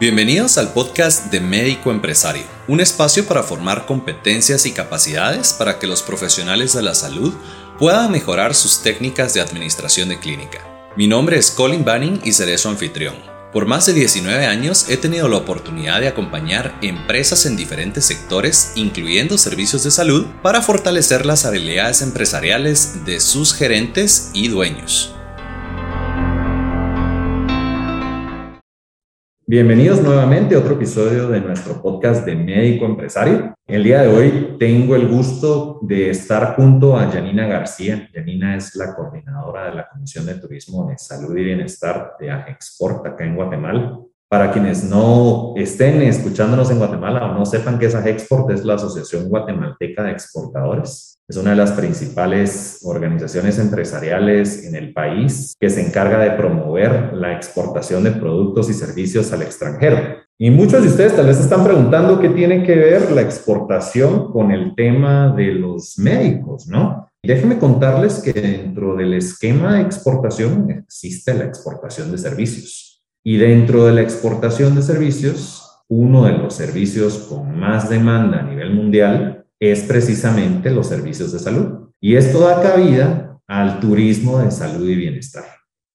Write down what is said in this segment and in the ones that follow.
Bienvenidos al podcast de Médico Empresario, un espacio para formar competencias y capacidades para que los profesionales de la salud puedan mejorar sus técnicas de administración de clínica. Mi nombre es Colin Banning y seré su anfitrión. Por más de 19 años he tenido la oportunidad de acompañar empresas en diferentes sectores, incluyendo servicios de salud, para fortalecer las habilidades empresariales de sus gerentes y dueños. Bienvenidos nuevamente a otro episodio de nuestro podcast de Médico Empresario. El día de hoy tengo el gusto de estar junto a Janina García. Janina es la coordinadora de la Comisión de Turismo de Salud y Bienestar de Export acá en Guatemala. Para quienes no estén escuchándonos en Guatemala o no sepan qué es Export, es la Asociación Guatemalteca de Exportadores. Es una de las principales organizaciones empresariales en el país que se encarga de promover la exportación de productos y servicios al extranjero. Y muchos de ustedes tal vez están preguntando qué tiene que ver la exportación con el tema de los médicos, ¿no? Déjenme contarles que dentro del esquema de exportación existe la exportación de servicios. Y dentro de la exportación de servicios, uno de los servicios con más demanda a nivel mundial es precisamente los servicios de salud. Y esto da cabida al turismo de salud y bienestar,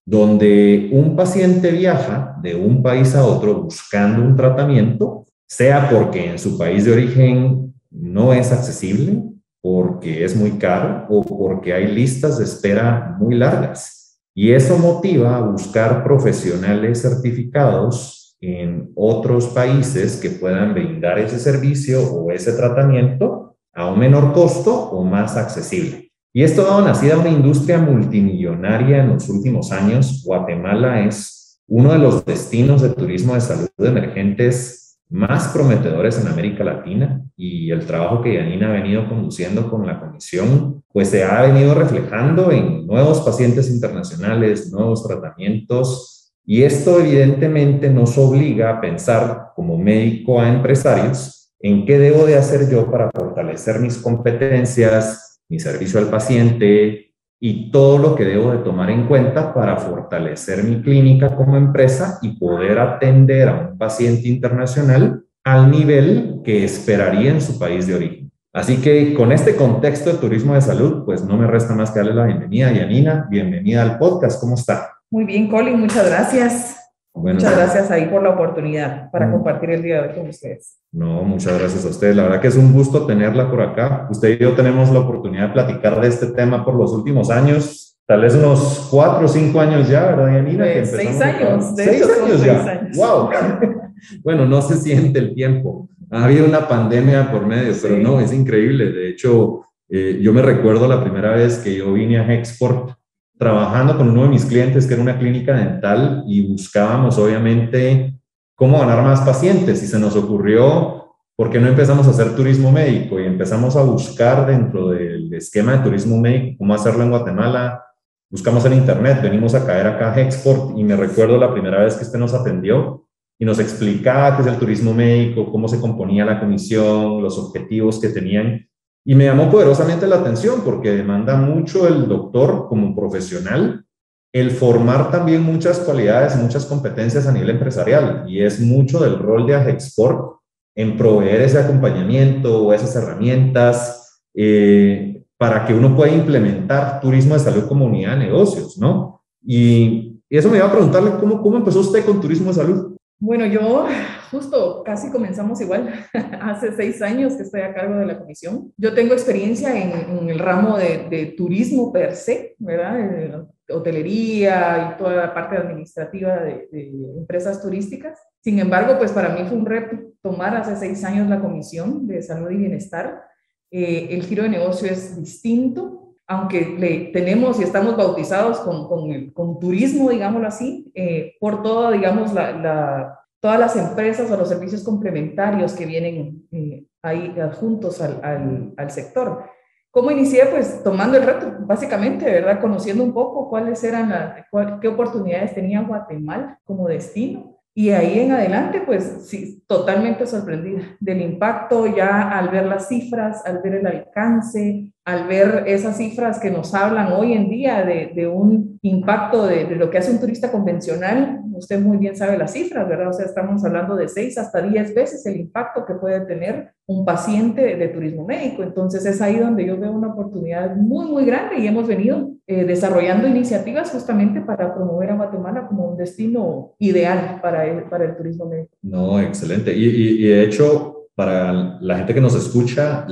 donde un paciente viaja de un país a otro buscando un tratamiento, sea porque en su país de origen no es accesible, porque es muy caro o porque hay listas de espera muy largas. Y eso motiva a buscar profesionales certificados en otros países que puedan brindar ese servicio o ese tratamiento a un menor costo o más accesible. Y esto ha dado nacida una industria multimillonaria en los últimos años. Guatemala es uno de los destinos de turismo de salud emergentes más prometedores en América Latina y el trabajo que Yanina ha venido conduciendo con la comisión, pues se ha venido reflejando en nuevos pacientes internacionales, nuevos tratamientos. Y esto evidentemente nos obliga a pensar como médico a empresarios en qué debo de hacer yo para fortalecer mis competencias, mi servicio al paciente y todo lo que debo de tomar en cuenta para fortalecer mi clínica como empresa y poder atender a un paciente internacional al nivel que esperaría en su país de origen. Así que con este contexto de turismo de salud, pues no me resta más que darle la bienvenida. Yanina, bienvenida al podcast. ¿Cómo está? Muy bien, Colin, muchas gracias. Muchas gracias ahí por la oportunidad para mm. compartir el día de hoy con ustedes. No, muchas gracias a ustedes. La verdad que es un gusto tenerla por acá. Usted y yo tenemos la oportunidad de platicar de este tema por los últimos años, tal vez unos cuatro o cinco años ya, ¿verdad, Yanina? Pues, seis años, de ¿Seis años ya. ¡Wow! bueno, no se siente el tiempo. Ha habido una pandemia por medio, pero no, es increíble. De hecho, eh, yo me recuerdo la primera vez que yo vine a Export trabajando con uno de mis clientes que era una clínica dental y buscábamos obviamente cómo ganar más pacientes y se nos ocurrió, ¿por qué no empezamos a hacer turismo médico? Y empezamos a buscar dentro del esquema de turismo médico cómo hacerlo en Guatemala. Buscamos en internet, venimos a caer acá a Export y me recuerdo la primera vez que usted nos atendió y nos explicaba qué es el turismo médico, cómo se componía la comisión, los objetivos que tenían. Y me llamó poderosamente la atención porque demanda mucho el doctor como profesional el formar también muchas cualidades, muchas competencias a nivel empresarial y es mucho del rol de Agexport en proveer ese acompañamiento o esas herramientas eh, para que uno pueda implementar turismo de salud como unidad de negocios, ¿no? Y, eso me iba a preguntarle, ¿cómo, ¿cómo empezó usted con turismo de salud? Bueno, yo justo casi comenzamos igual, hace seis años que estoy a cargo de la comisión. Yo tengo experiencia en, el ramo de, turismo per se, ¿verdad? hotelería y toda la parte administrativa de, empresas turísticas. Sin embargo, pues para mí fue un reto tomar hace seis años la comisión de salud y bienestar. Eh, el giro de negocio es distinto, aunque le tenemos y estamos bautizados con, con, turismo, digámoslo así, eh, por todo, digamos, la, todas las empresas o los servicios complementarios que vienen eh, ahí juntos al, al, sector. ¿Cómo inicié? Pues tomando el reto, básicamente, ¿verdad? Conociendo un poco cuáles eran las, qué oportunidades tenía Guatemala como destino. Y ahí en adelante, pues sí, totalmente sorprendida del impacto ya al ver las cifras, al ver el alcance, al ver esas cifras que nos hablan hoy en día de, un impacto de, lo que hace un turista convencional, usted muy bien sabe las cifras, ¿verdad? O sea, estamos hablando de 6 hasta 10 veces el impacto que puede tener un paciente de turismo médico. Entonces es ahí donde yo veo una oportunidad muy, muy grande y hemos venido eh, desarrollando iniciativas justamente para promover a Guatemala como un destino ideal para el, para el turismo médico. No, excelente. y, y de hecho, para la gente que nos escucha,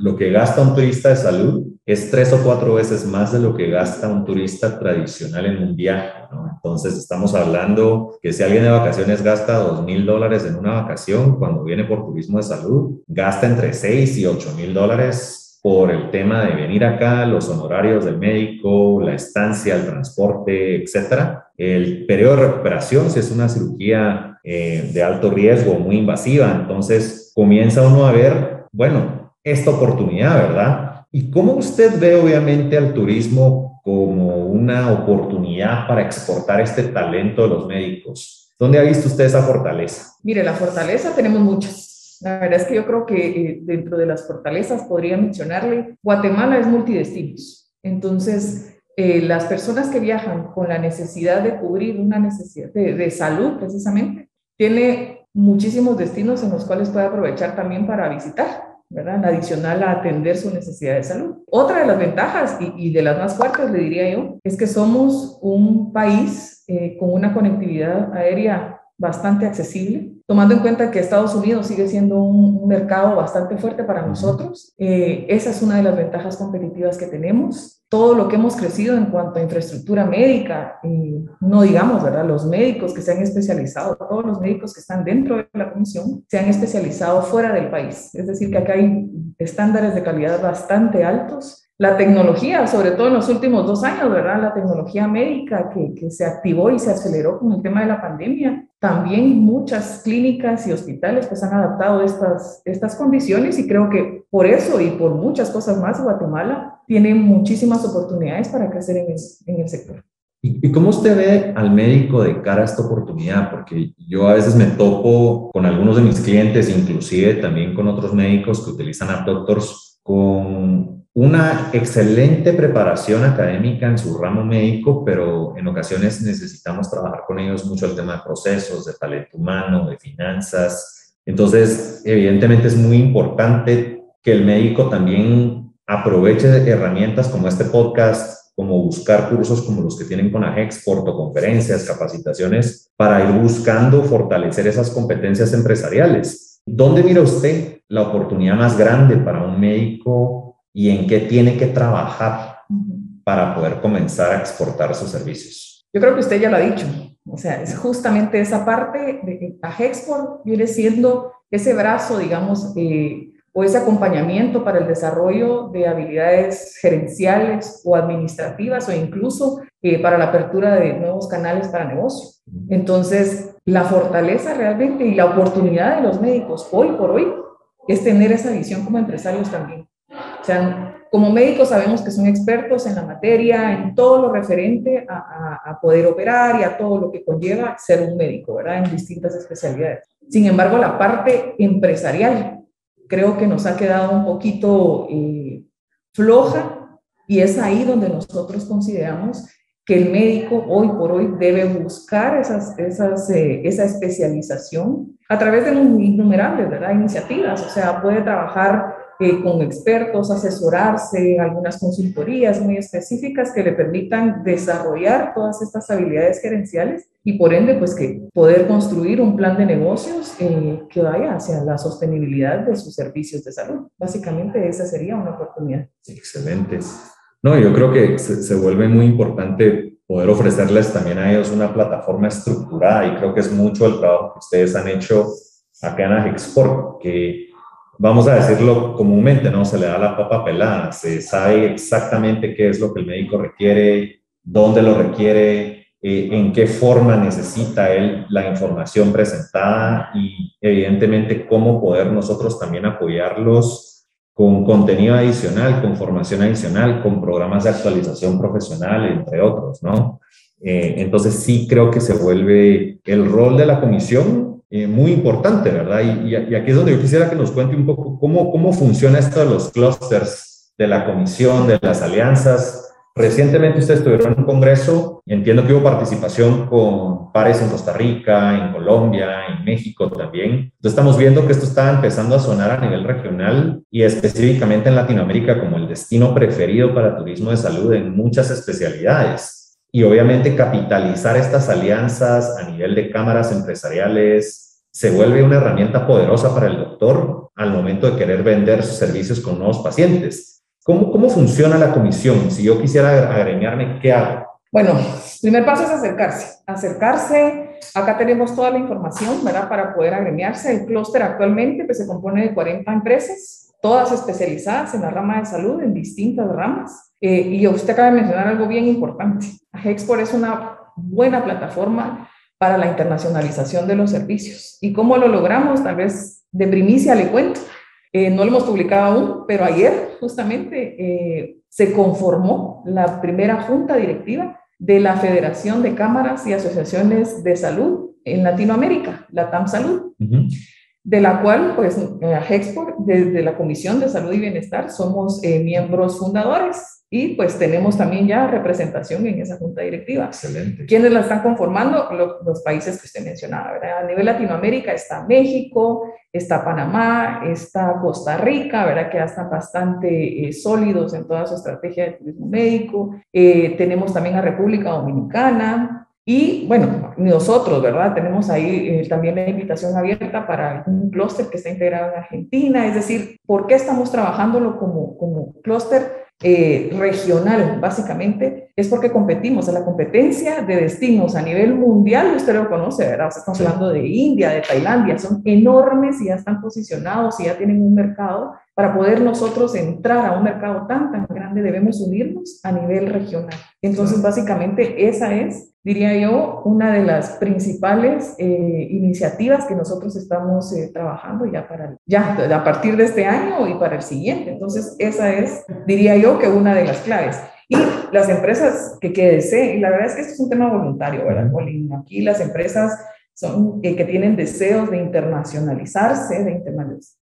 lo que gasta un turista de salud es tres o cuatro veces más de lo que gasta un turista tradicional en un viaje. Entonces, estamos hablando que si alguien de vacaciones gasta dos mil dólares en una vacación, cuando viene por turismo de salud, gasta entre seis y ocho mil dólares por el tema de venir acá, los honorarios del médico, la estancia, el transporte, etcétera. El periodo de recuperación, si es una cirugía eh, de alto riesgo, muy invasiva, entonces comienza uno a ver, bueno, esta oportunidad, ¿verdad? ¿Y cómo usted ve obviamente al turismo como una oportunidad para exportar este talento de los médicos? ¿Dónde ha visto usted esa fortaleza? Mire, la fortaleza tenemos muchas. La verdad es que yo creo que eh, dentro de las fortalezas podría mencionarle, Guatemala es multidestinos. Entonces, eh, las personas que viajan con la necesidad de cubrir una necesidad de, salud, precisamente, tiene muchísimos destinos en los cuales puede aprovechar también para visitar. ¿Verdad? Adicional a atender su necesidad de salud. Otra de las ventajas, y, de las más fuertes, le diría yo, es que somos un país eh, con una conectividad aérea bastante accesible, tomando en cuenta que Estados Unidos sigue siendo un, mercado bastante fuerte para nosotros. Eh, esa es una de las ventajas competitivas que tenemos. Todo lo que hemos crecido en cuanto a infraestructura médica, no digamos, ¿verdad? Los médicos que se han especializado, todos los médicos que están dentro de la comisión, se han especializado fuera del país. Es decir, que acá hay estándares de calidad bastante altos la tecnología, sobre todo en los últimos dos años, ¿verdad? La tecnología médica que, que, se activó y se aceleró con el tema de la pandemia. También muchas clínicas y hospitales pues han adaptado estas, estas condiciones y creo que por eso y por muchas cosas más Guatemala tiene muchísimas oportunidades para crecer en el, en el sector. ¿Y cómo usted ve al médico de cara a esta oportunidad? Porque yo a veces me topo con algunos de mis clientes, inclusive también con otros médicos que utilizan App Doctors, con una excelente preparación académica en su ramo médico, pero en ocasiones necesitamos trabajar con ellos mucho el tema de procesos, de talento humano, de finanzas. Entonces, evidentemente es muy importante que el médico también aproveche herramientas como este podcast, como buscar cursos como los que tienen con Agexport o conferencias, capacitaciones, para ir buscando fortalecer esas competencias empresariales. ¿Dónde mira usted la oportunidad más grande para un médico y en qué tiene que trabajar para poder comenzar a exportar sus servicios. Yo creo que usted ya lo ha dicho. O sea, es justamente esa parte de que Agexport viene siendo ese brazo, digamos, eh, o ese acompañamiento para el desarrollo de habilidades gerenciales o administrativas o incluso eh, para la apertura de nuevos canales para negocio. Entonces, la fortaleza realmente y la oportunidad de los médicos hoy por hoy es tener esa visión como empresarios también. Sea, como médicos sabemos que son expertos en la materia, en todo lo referente a, poder operar y a todo lo que conlleva ser un médico, ¿verdad? En distintas especialidades. Sin embargo, la parte empresarial creo que nos ha quedado un poquito eh, floja y es ahí donde nosotros consideramos que el médico hoy por hoy debe buscar esas, esas, eh, esa especialización a través de innumerables ¿verdad? iniciativas. O sea, puede trabajar eh, con expertos, asesorarse, algunas consultorías muy específicas que le permitan desarrollar todas estas habilidades gerenciales y por ende, pues que poder construir un plan de negocios eh, que vaya hacia la sostenibilidad de sus servicios de salud. Básicamente esa sería una oportunidad. Excelente. No, yo creo que se, se vuelve muy importante poder ofrecerles también a ellos una plataforma estructurada y creo que es mucho el trabajo que ustedes han hecho acá en Agexport, que vamos a decirlo comúnmente, ¿no? Se le da la papa pelada, se sabe exactamente qué es lo que el médico requiere, dónde lo requiere, eh, en qué forma necesita él la información presentada y evidentemente cómo poder nosotros también apoyarlos con contenido adicional, con formación adicional, con programas de actualización profesional, entre otros, ¿no? Eh, entonces sí creo que se vuelve el rol de la comisión eh, muy importante, ¿verdad? Y, y, aquí es donde yo quisiera que nos cuente un poco cómo, cómo funciona esto de los clusters de la comisión, de las alianzas. Recientemente ustedes tuvieron un congreso, entiendo que hubo participación con pares en Costa Rica, en Colombia, en México también. Entonces estamos viendo que esto está empezando a sonar a nivel regional y específicamente en Latinoamérica como el destino preferido para turismo de salud en muchas especialidades. Y obviamente capitalizar estas alianzas a nivel de cámaras empresariales se vuelve una herramienta poderosa para el doctor al momento de querer vender sus servicios con nuevos pacientes ¿Cómo, ¿Cómo funciona la comisión? Si yo quisiera agremiarme, ¿qué hago? Bueno, primer paso es acercarse. Acercarse, acá tenemos toda la información, ¿verdad? Para poder agremiarse. El clúster actualmente pues, se compone de 40 empresas, todas especializadas en la rama de salud, en distintas ramas. Eh, y usted acaba de mencionar algo bien importante. Hexport es una buena plataforma para la internacionalización de los servicios. ¿Y cómo lo logramos? Tal vez de primicia le cuento. Eh, no lo hemos publicado aún, pero ayer justamente eh, se conformó la primera junta directiva de la Federación de Cámaras y Asociaciones de Salud en Latinoamérica, la TAM Salud, de la cual, pues, eh, Hexport, desde la Comisión de Salud y Bienestar, somos miembros fundadores y pues tenemos también ya representación en esa junta directiva. Excelente. ¿Quiénes la están conformando? Los, países que usted mencionaba, ¿verdad? A nivel Latinoamérica está México, está Panamá, está Costa Rica, ¿verdad? Que ya están bastante eh, sólidos en toda su estrategia de turismo médico. Eh, tenemos también a República Dominicana, y bueno, nosotros, ¿verdad? Tenemos ahí eh, también la invitación abierta para un clúster que está integrado en Argentina. Es decir, ¿por qué estamos trabajándolo como, como clúster? Eh, regional, básicamente, es porque competimos en la competencia de destinos a nivel mundial, usted lo conoce, ¿verdad? estamos hablando de India, de Tailandia, son enormes y ya están posicionados y ya tienen un mercado. Para poder nosotros entrar a un mercado tan, tan grande, debemos unirnos a nivel regional. Entonces, básicamente, esa es diría yo, una de las principales eh, iniciativas que nosotros estamos eh, trabajando ya para, ya a partir de este año y para el siguiente. Entonces, esa es, diría yo, que una de las claves. Y las empresas que, que deseen, y la verdad es que esto es un tema voluntario, ¿verdad, Colin? Aquí las empresas son, eh, que tienen deseos de internacionalizarse, de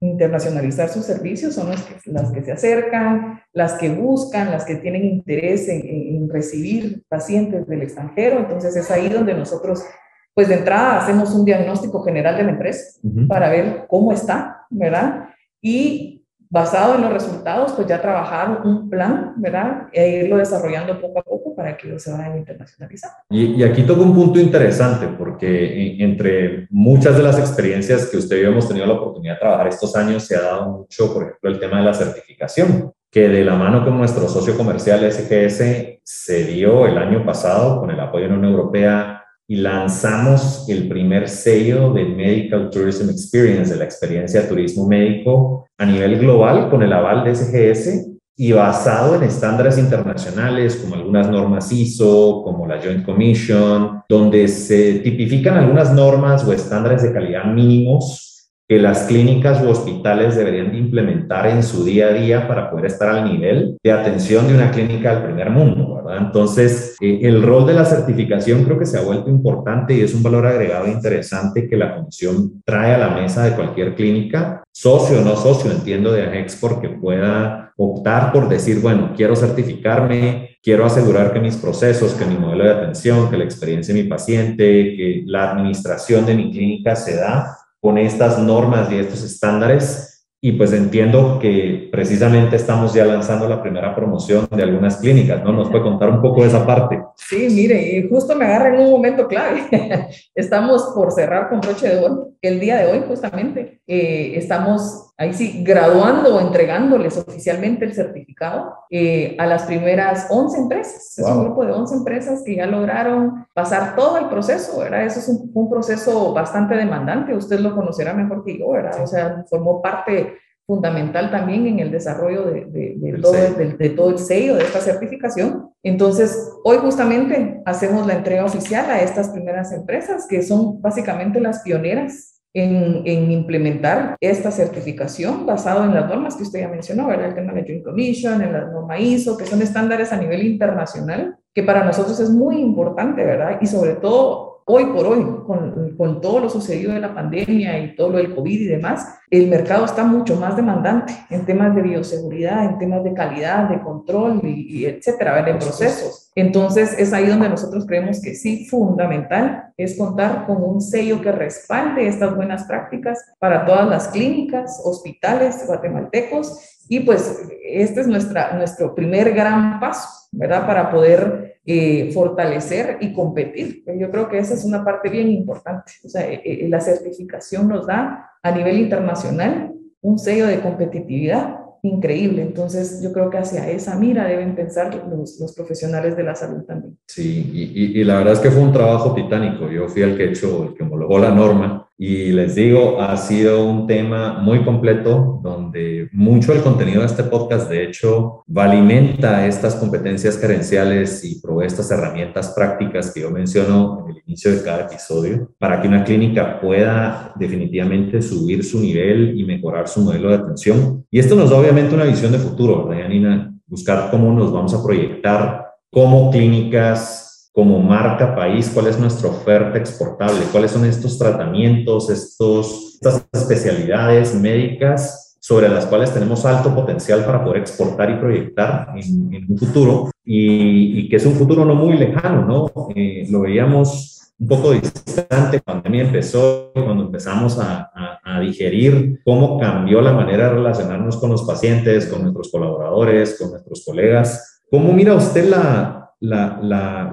internacionalizar sus servicios, son las que, las que se acercan, las que buscan, las que tienen interés en, recibir pacientes del extranjero. Entonces es ahí donde nosotros, pues de entrada, hacemos un diagnóstico general de la empresa para ver cómo está, ¿verdad? Y basado en los resultados, pues ya trabajar un plan, ¿verdad? E irlo desarrollando poco a poco para que se vayan internacionalizando. Y, y aquí toca un punto interesante, porque entre muchas de las experiencias que usted y yo hemos tenido la oportunidad de trabajar estos años, se ha dado mucho, por ejemplo, el tema de la certificación, que de la mano con nuestro socio comercial SGS se dio el año pasado con el apoyo de la Unión Europea y lanzamos el primer sello de Medical Tourism Experience, de la experiencia de turismo médico a nivel global con el aval de SGS y basado en estándares internacionales como algunas normas ISO, como la Joint Commission, donde se tipifican algunas normas o estándares de calidad mínimos que las clínicas u hospitales deberían de implementar en su día a día para poder estar al nivel de atención de una clínica del primer mundo, Entonces, eh, el rol de la certificación creo que se ha vuelto importante y es un valor agregado interesante que la comisión trae a la mesa de cualquier clínica, socio o no socio, entiendo de Agexport, que pueda optar por decir, bueno, quiero certificarme, quiero asegurar que mis procesos, que mi modelo de atención, que la experiencia de mi paciente, que la administración de mi clínica se da con estas normas y estos estándares. Y pues entiendo que precisamente estamos ya lanzando la primera promoción de algunas clínicas, ¿no? ¿Nos puede contar un poco de esa parte? Sí, mire, y justo me agarra en un momento clave. estamos por cerrar con broche de oro. El día de hoy, justamente, eh, estamos ahí sí, graduando o entregándoles oficialmente el certificado eh, a las primeras 11 empresas. Es un grupo de 11 empresas que ya lograron pasar todo el proceso, ¿verdad? Eso es un, un, proceso bastante demandante, usted lo conocerá mejor que yo, ¿verdad? O sea, formó parte fundamental también en el desarrollo de, de, todo, de, todo, el sello de esta certificación. Entonces, hoy justamente hacemos la entrega oficial a estas primeras empresas que son básicamente las pioneras en, implementar esta certificación basado en las normas que usted ya mencionó, ¿verdad? El tema de Joint Commission, en la norma ISO, que son estándares a nivel internacional, que para nosotros es muy importante, ¿verdad? Y sobre todo hoy por hoy, con, con, todo lo sucedido de la pandemia y todo lo del COVID y demás, el mercado está mucho más demandante en temas de bioseguridad, en temas de calidad, de control y, y etcétera, de procesos. Entonces, es ahí donde nosotros creemos que sí, fundamental es contar con un sello que respalde estas buenas prácticas para todas las clínicas, hospitales guatemaltecos y pues este es nuestra, nuestro primer gran paso, ¿verdad? Para poder eh, fortalecer y competir. Yo creo que esa es una parte bien importante. O sea, eh, eh, la certificación nos da a nivel internacional un sello de competitividad increíble. Entonces, yo creo que hacia esa mira deben pensar los, los profesionales de la salud también. Sí, y, y, la verdad es que fue un trabajo titánico. Yo fui el que hecho, el que homologó la norma y les digo, ha sido un tema muy completo donde mucho del contenido de este podcast, de hecho, alimenta estas competencias gerenciales y provee estas herramientas prácticas que yo menciono en el inicio de cada episodio para que una clínica pueda definitivamente subir su nivel y mejorar su modelo de atención. Y esto nos da obviamente una visión de futuro, ¿verdad, Janina? Buscar cómo nos vamos a proyectar como clínicas como marca país, cuál es nuestra oferta exportable, cuáles son estos tratamientos, estos, estas especialidades médicas sobre las cuales tenemos alto potencial para poder exportar y proyectar en, un futuro y, que es un futuro no muy lejano, ¿no? Eh, lo veíamos un poco distante cuando empezó, cuando empezamos a, a, a, digerir cómo cambió la manera de relacionarnos con los pacientes, con nuestros colaboradores, con nuestros colegas. ¿Cómo mira usted la, la,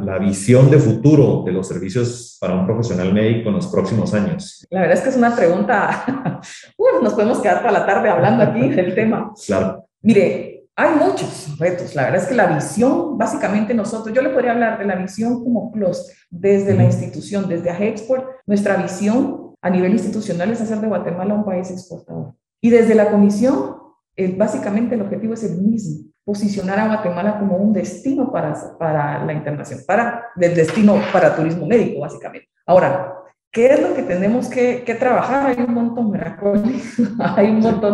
la, visión de futuro de los servicios para un profesional médico en los próximos años? La verdad es que es una pregunta, nos podemos quedar para la tarde hablando aquí del tema. Claro. Mire, hay muchos retos. La verdad es que la visión, básicamente nosotros, yo le podría hablar de la visión como cluster, desde la institución, desde AGEXPORT, nuestra visión a nivel institucional es hacer de Guatemala un país exportador. Y desde la comisión, básicamente el objetivo es el mismo, posicionar a Guatemala como un destino para, para la internación, para, del destino para turismo médico, básicamente. Ahora, ¿qué es lo que tenemos que, que trabajar? Hay un montón,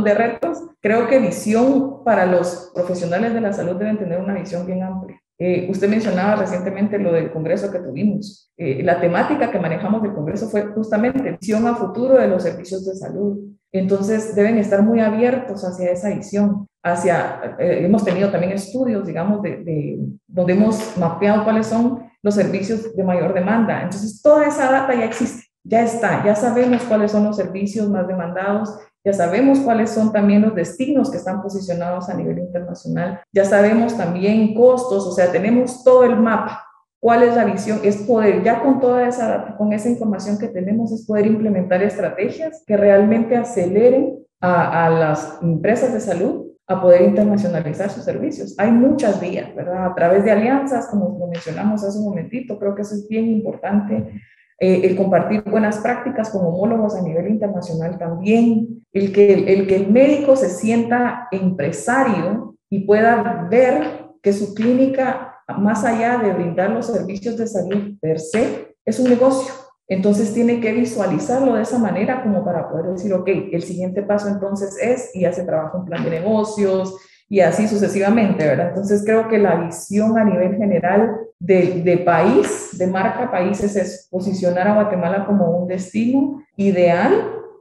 de retos. Creo que visión para los profesionales de la salud deben tener una visión bien amplia. Eh, usted mencionaba recientemente lo del congreso que tuvimos. Eh, la temática que manejamos del congreso fue justamente visión a futuro de los servicios de salud. Entonces deben estar muy abiertos hacia esa visión, hacia, eh, hemos tenido también estudios, digamos, de, donde hemos mapeado cuáles son los servicios de mayor demanda. Entonces toda esa data ya existe, ya está, ya sabemos cuáles son los servicios más demandados, ya sabemos cuáles son también los destinos que están posicionados a nivel internacional, ya sabemos también costos, o sea, tenemos todo el mapa ¿Cuál es la visión? Es poder, ya con toda esa con esa información que tenemos, es poder implementar estrategias que realmente aceleren a las empresas de salud a poder internacionalizar sus servicios. Hay muchas vías, ¿verdad? A través de alianzas, como lo mencionamos hace un momentito, creo que eso es bien importante. Eh, el compartir buenas prácticas con homólogos a nivel internacional también, el que, el que el médico se sienta empresario y pueda ver que su clínica más allá de brindar los servicios de salud per se, es un negocio. Entonces tiene que visualizarlo de esa manera como para poder decir, ok, el siguiente paso entonces es, y hace trabajo en plan de negocios y así sucesivamente, ¿verdad? Entonces creo que la visión a nivel general de, de país, de marca países, es posicionar a Guatemala como un destino ideal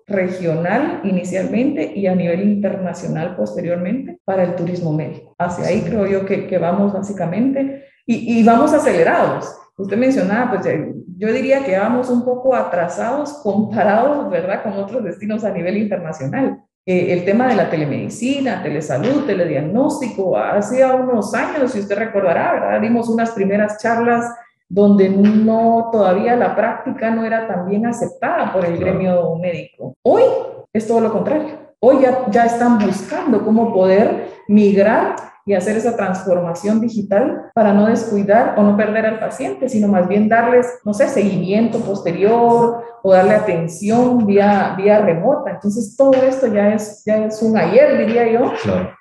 regional inicialmente y a nivel internacional posteriormente para el turismo médico. Hacia ahí creo yo que, que vamos básicamente y, y, vamos acelerados. Usted mencionaba, pues yo diría que vamos un poco atrasados comparados, ¿verdad?, con otros destinos a nivel internacional. Eh, el tema de la telemedicina, telesalud, telediagnóstico, hace unos años, si usted recordará, ¿verdad? Dimos unas primeras charlas donde no todavía la práctica no era tan bien aceptada por el gremio médico. Hoy es todo lo contrario. Hoy ya, ya están buscando cómo poder migrar y hacer esa transformación digital para no descuidar o no perder al paciente, sino más bien darles, no sé, seguimiento posterior o darle atención vía, vía remota. Entonces, todo esto ya es, ya es un ayer, diría yo,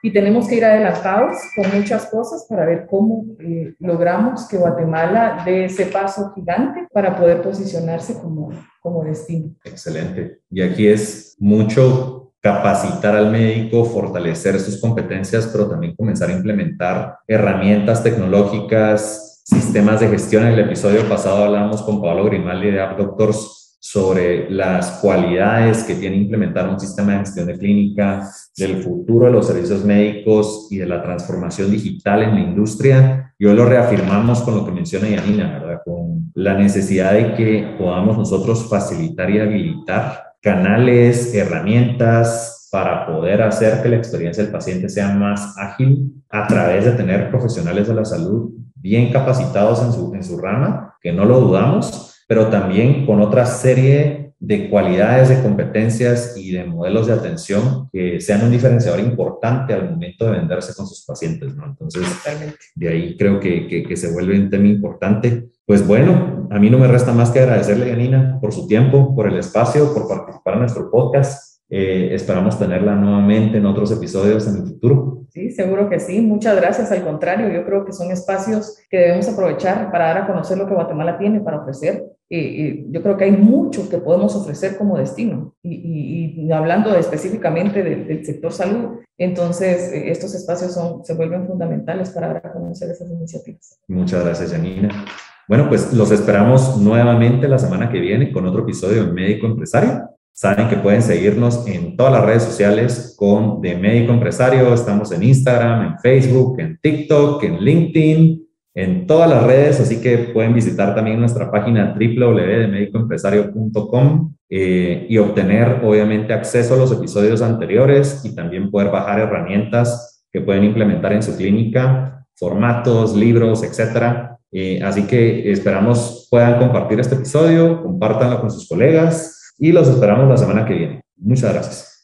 y tenemos que ir adelantados con muchas cosas para ver cómo eh, logramos que Guatemala dé ese paso gigante para poder posicionarse como, como destino. Excelente. Y aquí es mucho capacitar al médico, fortalecer sus competencias, pero también comenzar a implementar herramientas tecnológicas sistemas de gestión. En el episodio pasado hablábamos con Pablo Grimaldi de AppDoctors sobre las cualidades que tiene implementar un sistema de gestión de clínica, del futuro de los servicios médicos y de la transformación digital en la industria. Y hoy lo reafirmamos con lo que menciona Yanina, ¿verdad? Con la necesidad de que podamos nosotros facilitar y habilitar canales, herramientas para poder hacer que la experiencia del paciente sea más ágil a través de tener profesionales de la salud bien capacitados en su, en su rama, que no lo dudamos, pero también con otra serie de cualidades, de competencias y de modelos de atención que sean un diferenciador importante al momento de venderse con sus pacientes, ¿no? Entonces, de ahí creo que, que, que, se vuelve un tema importante. Pues bueno, a mí no me resta más que agradecerle, Janina, por su tiempo, por el espacio, por participar en nuestro podcast. Eh, esperamos tenerla nuevamente en otros episodios en el futuro. Sí, seguro que sí. Muchas gracias. Al contrario, yo creo que son espacios que debemos aprovechar para dar a conocer lo que Guatemala tiene para ofrecer. Y, yo creo que hay mucho que podemos ofrecer como destino. Y, y hablando específicamente del, del, sector salud, entonces eh, estos espacios son, se vuelven fundamentales para dar a conocer esas iniciativas. Muchas gracias, Janina. Bueno, pues los esperamos nuevamente la semana que viene con otro episodio de Médico Empresario. Saben que pueden seguirnos en todas las redes sociales con De Médico Empresario. Estamos en Instagram, en Facebook, en TikTok, en LinkedIn, en todas las redes. Así que pueden visitar también nuestra página www.demedicoempresario.com eh, y obtener, obviamente, acceso a los episodios anteriores y también poder bajar herramientas que pueden implementar en su clínica, formatos, libros, etcétera. Eh, así que esperamos puedan compartir este episodio, compártanlo con sus colegas y los esperamos la semana que viene. Muchas gracias.